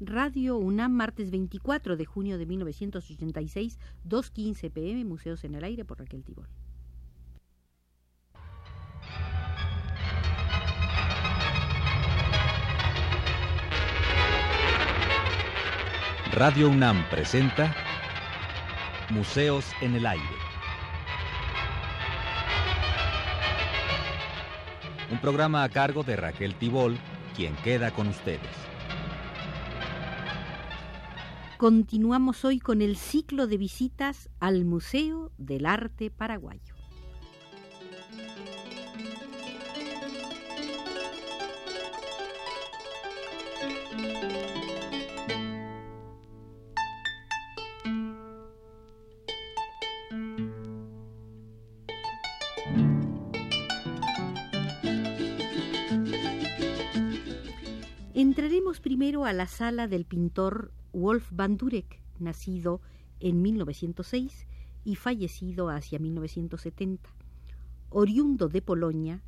Radio UNAM, martes 24 de junio de 1986, 2.15 pm, Museos en el Aire por Raquel Tibol. Radio UNAM presenta Museos en el Aire. Un programa a cargo de Raquel Tibol, quien queda con ustedes. Continuamos hoy con el ciclo de visitas al Museo del Arte Paraguayo. Entraremos primero a la sala del pintor Wolf van Durek, nacido en 1906 y fallecido hacia 1970. Oriundo de Polonia,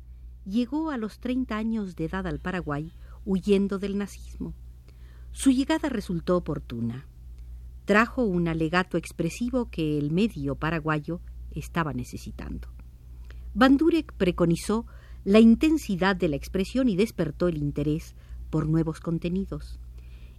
llegó a los 30 años de edad al Paraguay huyendo del nazismo. Su llegada resultó oportuna. Trajo un alegato expresivo que el medio paraguayo estaba necesitando. Van Durek preconizó la intensidad de la expresión y despertó el interés por nuevos contenidos.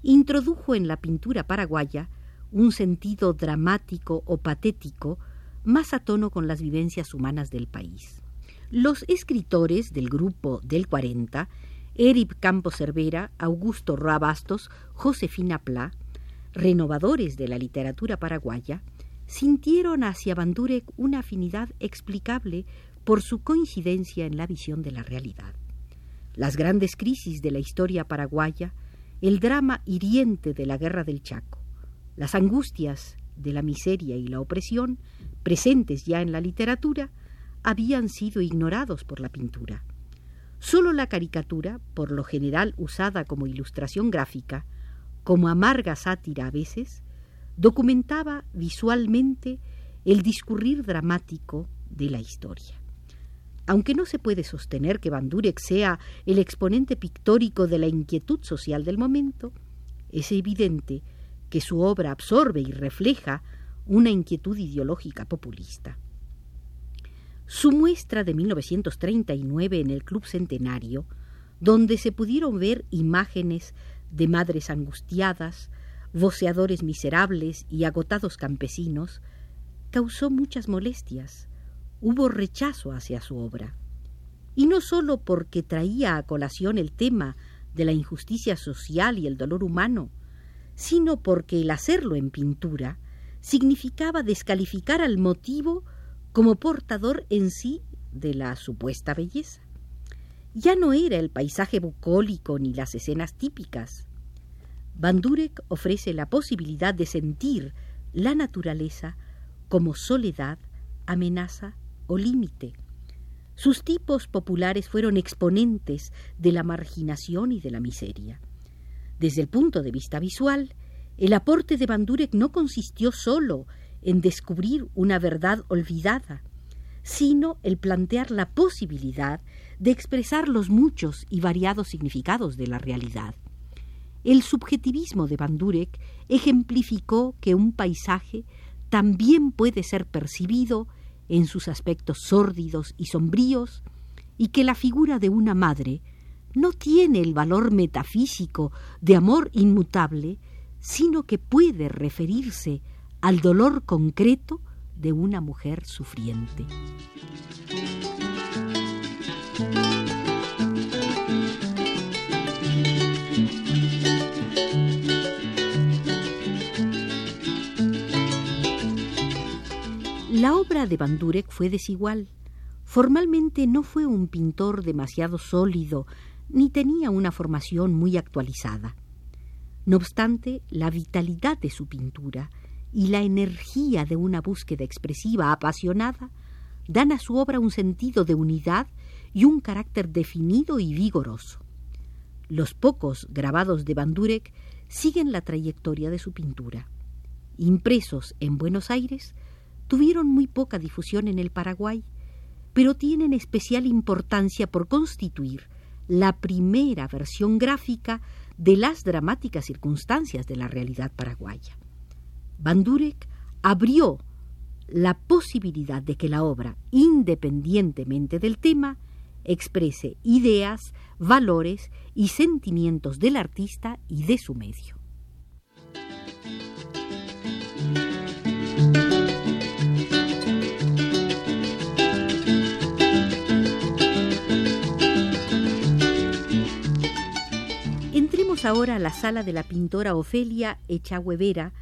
Introdujo en la pintura paraguaya un sentido dramático o patético más a tono con las vivencias humanas del país. Los escritores del grupo del 40, Eric Campos Cervera, Augusto Rabastos, Josefina Pla, renovadores de la literatura paraguaya, sintieron hacia Bandurek una afinidad explicable por su coincidencia en la visión de la realidad las grandes crisis de la historia paraguaya, el drama hiriente de la guerra del Chaco, las angustias de la miseria y la opresión, presentes ya en la literatura, habían sido ignorados por la pintura. Solo la caricatura, por lo general usada como ilustración gráfica, como amarga sátira a veces, documentaba visualmente el discurrir dramático de la historia. Aunque no se puede sostener que Van Durek sea el exponente pictórico de la inquietud social del momento, es evidente que su obra absorbe y refleja una inquietud ideológica populista. Su muestra de 1939 en el Club Centenario, donde se pudieron ver imágenes de madres angustiadas, voceadores miserables y agotados campesinos, causó muchas molestias hubo rechazo hacia su obra. Y no sólo porque traía a colación el tema de la injusticia social y el dolor humano, sino porque el hacerlo en pintura significaba descalificar al motivo como portador en sí de la supuesta belleza. Ya no era el paisaje bucólico ni las escenas típicas. Van Durek ofrece la posibilidad de sentir la naturaleza como soledad, amenaza o límite. Sus tipos populares fueron exponentes de la marginación y de la miseria. Desde el punto de vista visual, el aporte de Bandurek no consistió solo en descubrir una verdad olvidada, sino el plantear la posibilidad de expresar los muchos y variados significados de la realidad. El subjetivismo de Bandurek ejemplificó que un paisaje también puede ser percibido en sus aspectos sórdidos y sombríos, y que la figura de una madre no tiene el valor metafísico de amor inmutable, sino que puede referirse al dolor concreto de una mujer sufriente. La obra de Bandurek fue desigual. Formalmente no fue un pintor demasiado sólido, ni tenía una formación muy actualizada. No obstante, la vitalidad de su pintura y la energía de una búsqueda expresiva apasionada dan a su obra un sentido de unidad y un carácter definido y vigoroso. Los pocos grabados de Bandurek siguen la trayectoria de su pintura. Impresos en Buenos Aires, tuvieron muy poca difusión en el Paraguay, pero tienen especial importancia por constituir la primera versión gráfica de las dramáticas circunstancias de la realidad paraguaya. Bandurek abrió la posibilidad de que la obra, independientemente del tema, exprese ideas, valores y sentimientos del artista y de su medio. Ahora a la sala de la pintora Ofelia Echahuevera,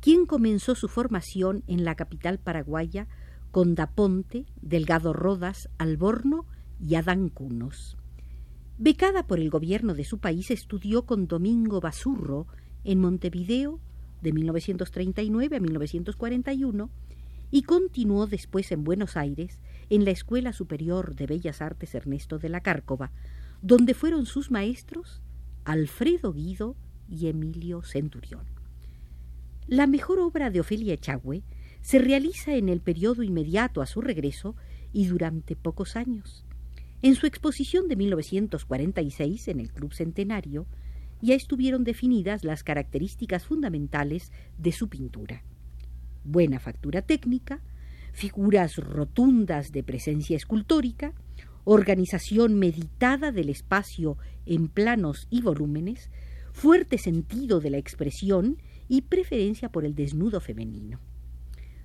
quien comenzó su formación en la capital paraguaya con Daponte, Delgado Rodas, Alborno y Adán Cunos. Becada por el gobierno de su país, estudió con Domingo Basurro en Montevideo de 1939 a 1941 y continuó después en Buenos Aires en la Escuela Superior de Bellas Artes Ernesto de la Cárcova, donde fueron sus maestros Alfredo Guido y Emilio Centurión. La mejor obra de Ofelia Echagüe se realiza en el periodo inmediato a su regreso y durante pocos años. En su exposición de 1946 en el Club Centenario ya estuvieron definidas las características fundamentales de su pintura. Buena factura técnica, figuras rotundas de presencia escultórica, organización meditada del espacio en planos y volúmenes, fuerte sentido de la expresión y preferencia por el desnudo femenino.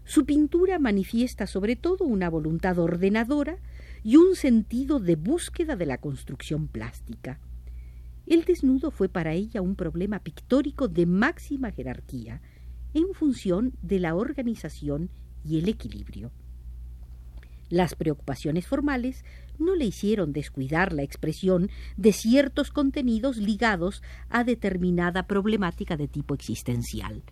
Su pintura manifiesta sobre todo una voluntad ordenadora y un sentido de búsqueda de la construcción plástica. El desnudo fue para ella un problema pictórico de máxima jerarquía, en función de la organización y el equilibrio. Las preocupaciones formales no le hicieron descuidar la expresión de ciertos contenidos ligados a determinada problemática de tipo existencial.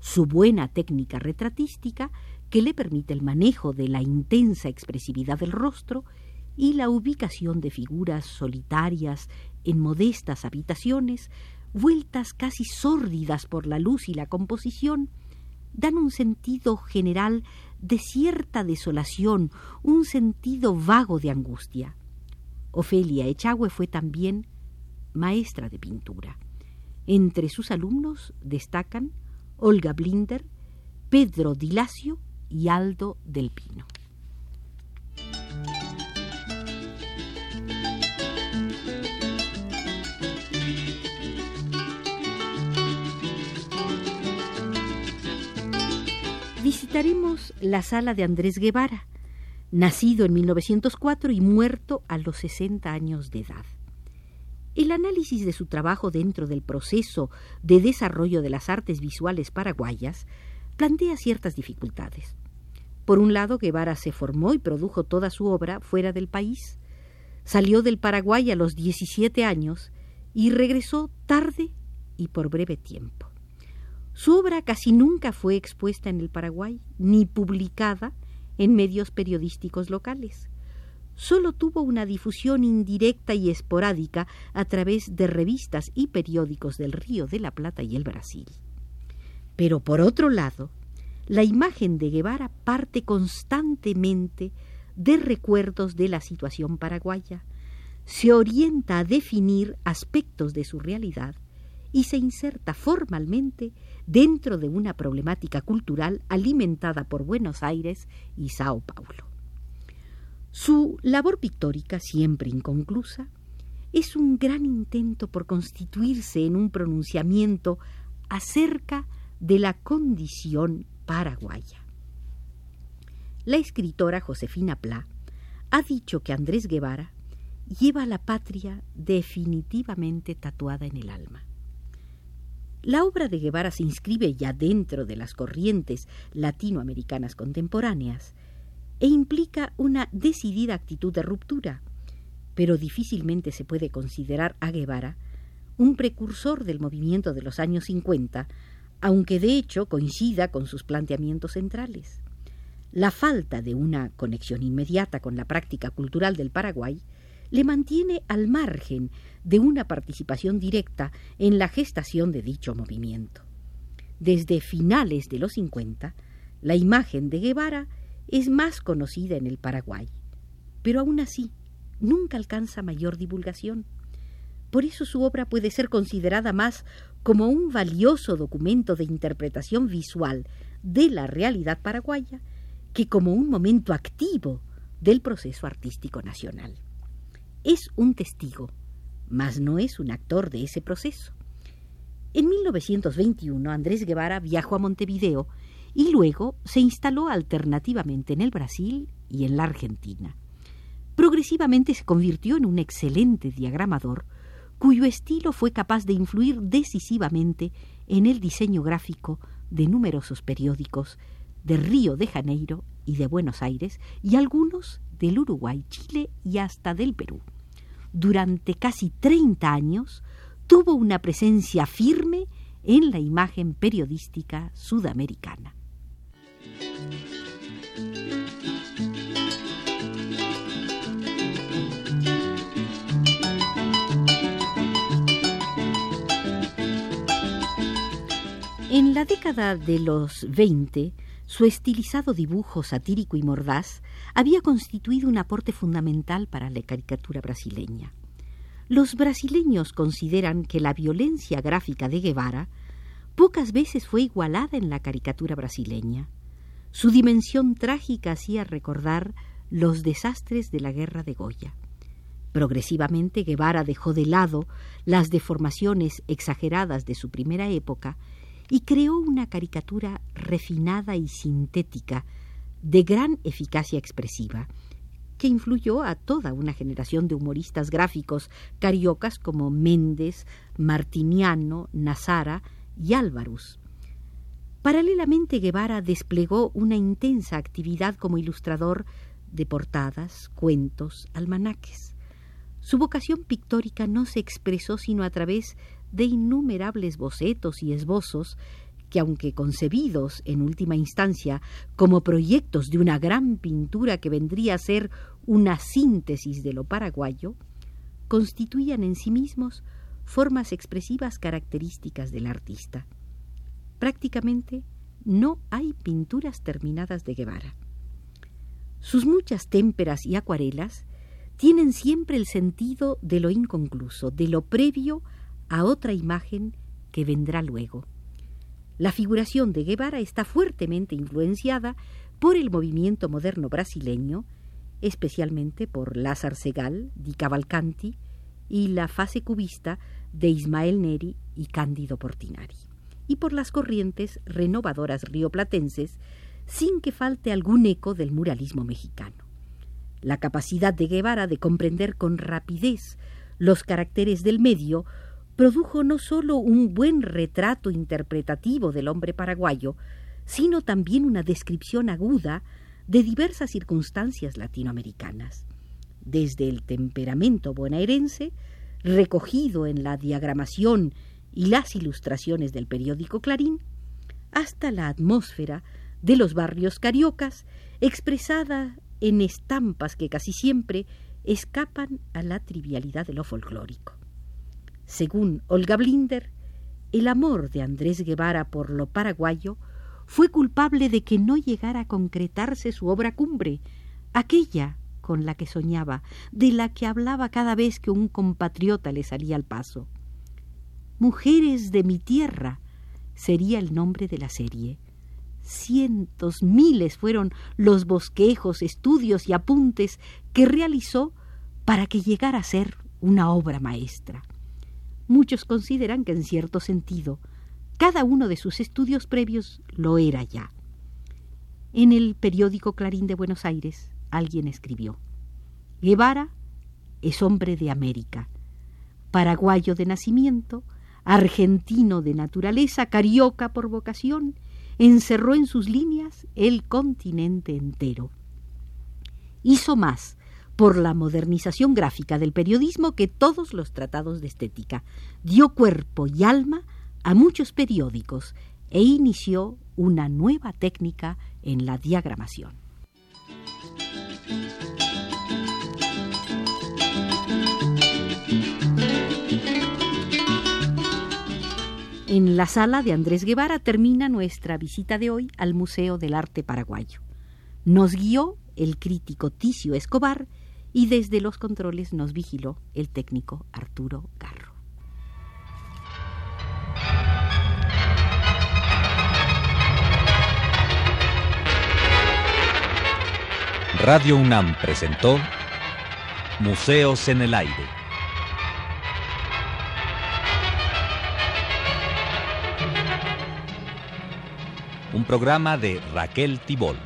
Su buena técnica retratística, que le permite el manejo de la intensa expresividad del rostro, y la ubicación de figuras solitarias en modestas habitaciones, vueltas casi sórdidas por la luz y la composición, dan un sentido general de cierta desolación, un sentido vago de angustia. Ofelia Echagüe fue también maestra de pintura. Entre sus alumnos destacan Olga Blinder, Pedro Dilacio y Aldo del Pino. Visitaremos la sala de Andrés Guevara, nacido en 1904 y muerto a los 60 años de edad. El análisis de su trabajo dentro del proceso de desarrollo de las artes visuales paraguayas plantea ciertas dificultades. Por un lado, Guevara se formó y produjo toda su obra fuera del país. Salió del Paraguay a los 17 años y regresó tarde y por breve tiempo. Su obra casi nunca fue expuesta en el Paraguay, ni publicada en medios periodísticos locales. Solo tuvo una difusión indirecta y esporádica a través de revistas y periódicos del Río de la Plata y el Brasil. Pero por otro lado, la imagen de Guevara parte constantemente de recuerdos de la situación paraguaya, se orienta a definir aspectos de su realidad y se inserta formalmente dentro de una problemática cultural alimentada por Buenos Aires y Sao Paulo. Su labor pictórica, siempre inconclusa, es un gran intento por constituirse en un pronunciamiento acerca de la condición paraguaya. La escritora Josefina Pla ha dicho que Andrés Guevara lleva a la patria definitivamente tatuada en el alma. La obra de Guevara se inscribe ya dentro de las corrientes latinoamericanas contemporáneas e implica una decidida actitud de ruptura, pero difícilmente se puede considerar a Guevara un precursor del movimiento de los años 50, aunque de hecho coincida con sus planteamientos centrales. La falta de una conexión inmediata con la práctica cultural del Paraguay le mantiene al margen de una participación directa en la gestación de dicho movimiento. Desde finales de los 50, la imagen de Guevara es más conocida en el Paraguay, pero aún así nunca alcanza mayor divulgación. Por eso su obra puede ser considerada más como un valioso documento de interpretación visual de la realidad paraguaya que como un momento activo del proceso artístico nacional. Es un testigo, mas no es un actor de ese proceso. En 1921 Andrés Guevara viajó a Montevideo y luego se instaló alternativamente en el Brasil y en la Argentina. Progresivamente se convirtió en un excelente diagramador cuyo estilo fue capaz de influir decisivamente en el diseño gráfico de numerosos periódicos de Río de Janeiro y de Buenos Aires y algunos del Uruguay, Chile y hasta del Perú. Durante casi 30 años tuvo una presencia firme en la imagen periodística sudamericana. En la década de los 20, su estilizado dibujo satírico y mordaz había constituido un aporte fundamental para la caricatura brasileña. Los brasileños consideran que la violencia gráfica de Guevara pocas veces fue igualada en la caricatura brasileña. Su dimensión trágica hacía recordar los desastres de la guerra de Goya. Progresivamente Guevara dejó de lado las deformaciones exageradas de su primera época y creó una caricatura refinada y sintética de gran eficacia expresiva, que influyó a toda una generación de humoristas gráficos cariocas como Méndez, Martiniano, Nazara y Álvarez. Paralelamente Guevara desplegó una intensa actividad como ilustrador de portadas, cuentos, almanaques. Su vocación pictórica no se expresó sino a través de innumerables bocetos y esbozos que, aunque concebidos en última instancia como proyectos de una gran pintura que vendría a ser una síntesis de lo paraguayo, constituían en sí mismos formas expresivas características del artista. Prácticamente no hay pinturas terminadas de Guevara. Sus muchas témperas y acuarelas tienen siempre el sentido de lo inconcluso, de lo previo a otra imagen que vendrá luego. La figuración de Guevara está fuertemente influenciada por el movimiento moderno brasileño, especialmente por Lázaro Segal, Di Cavalcanti y la fase cubista de Ismael Neri y Cándido Portinari, y por las corrientes renovadoras rioplatenses, sin que falte algún eco del muralismo mexicano. La capacidad de Guevara de comprender con rapidez los caracteres del medio produjo no sólo un buen retrato interpretativo del hombre paraguayo, sino también una descripción aguda de diversas circunstancias latinoamericanas, desde el temperamento bonaerense, recogido en la diagramación y las ilustraciones del periódico Clarín, hasta la atmósfera de los barrios cariocas, expresada en estampas que casi siempre escapan a la trivialidad de lo folclórico. Según Olga Blinder, el amor de Andrés Guevara por lo paraguayo fue culpable de que no llegara a concretarse su obra cumbre, aquella con la que soñaba, de la que hablaba cada vez que un compatriota le salía al paso. Mujeres de mi tierra sería el nombre de la serie. Cientos, miles fueron los bosquejos, estudios y apuntes que realizó para que llegara a ser una obra maestra. Muchos consideran que en cierto sentido cada uno de sus estudios previos lo era ya. En el periódico Clarín de Buenos Aires alguien escribió, Guevara es hombre de América, paraguayo de nacimiento, argentino de naturaleza, carioca por vocación, encerró en sus líneas el continente entero. Hizo más por la modernización gráfica del periodismo que todos los tratados de estética. Dio cuerpo y alma a muchos periódicos e inició una nueva técnica en la diagramación. En la sala de Andrés Guevara termina nuestra visita de hoy al Museo del Arte Paraguayo. Nos guió el crítico Ticio Escobar y desde los controles nos vigiló el técnico Arturo Garro. Radio UNAM presentó Museos en el Aire. Un programa de Raquel Tibol.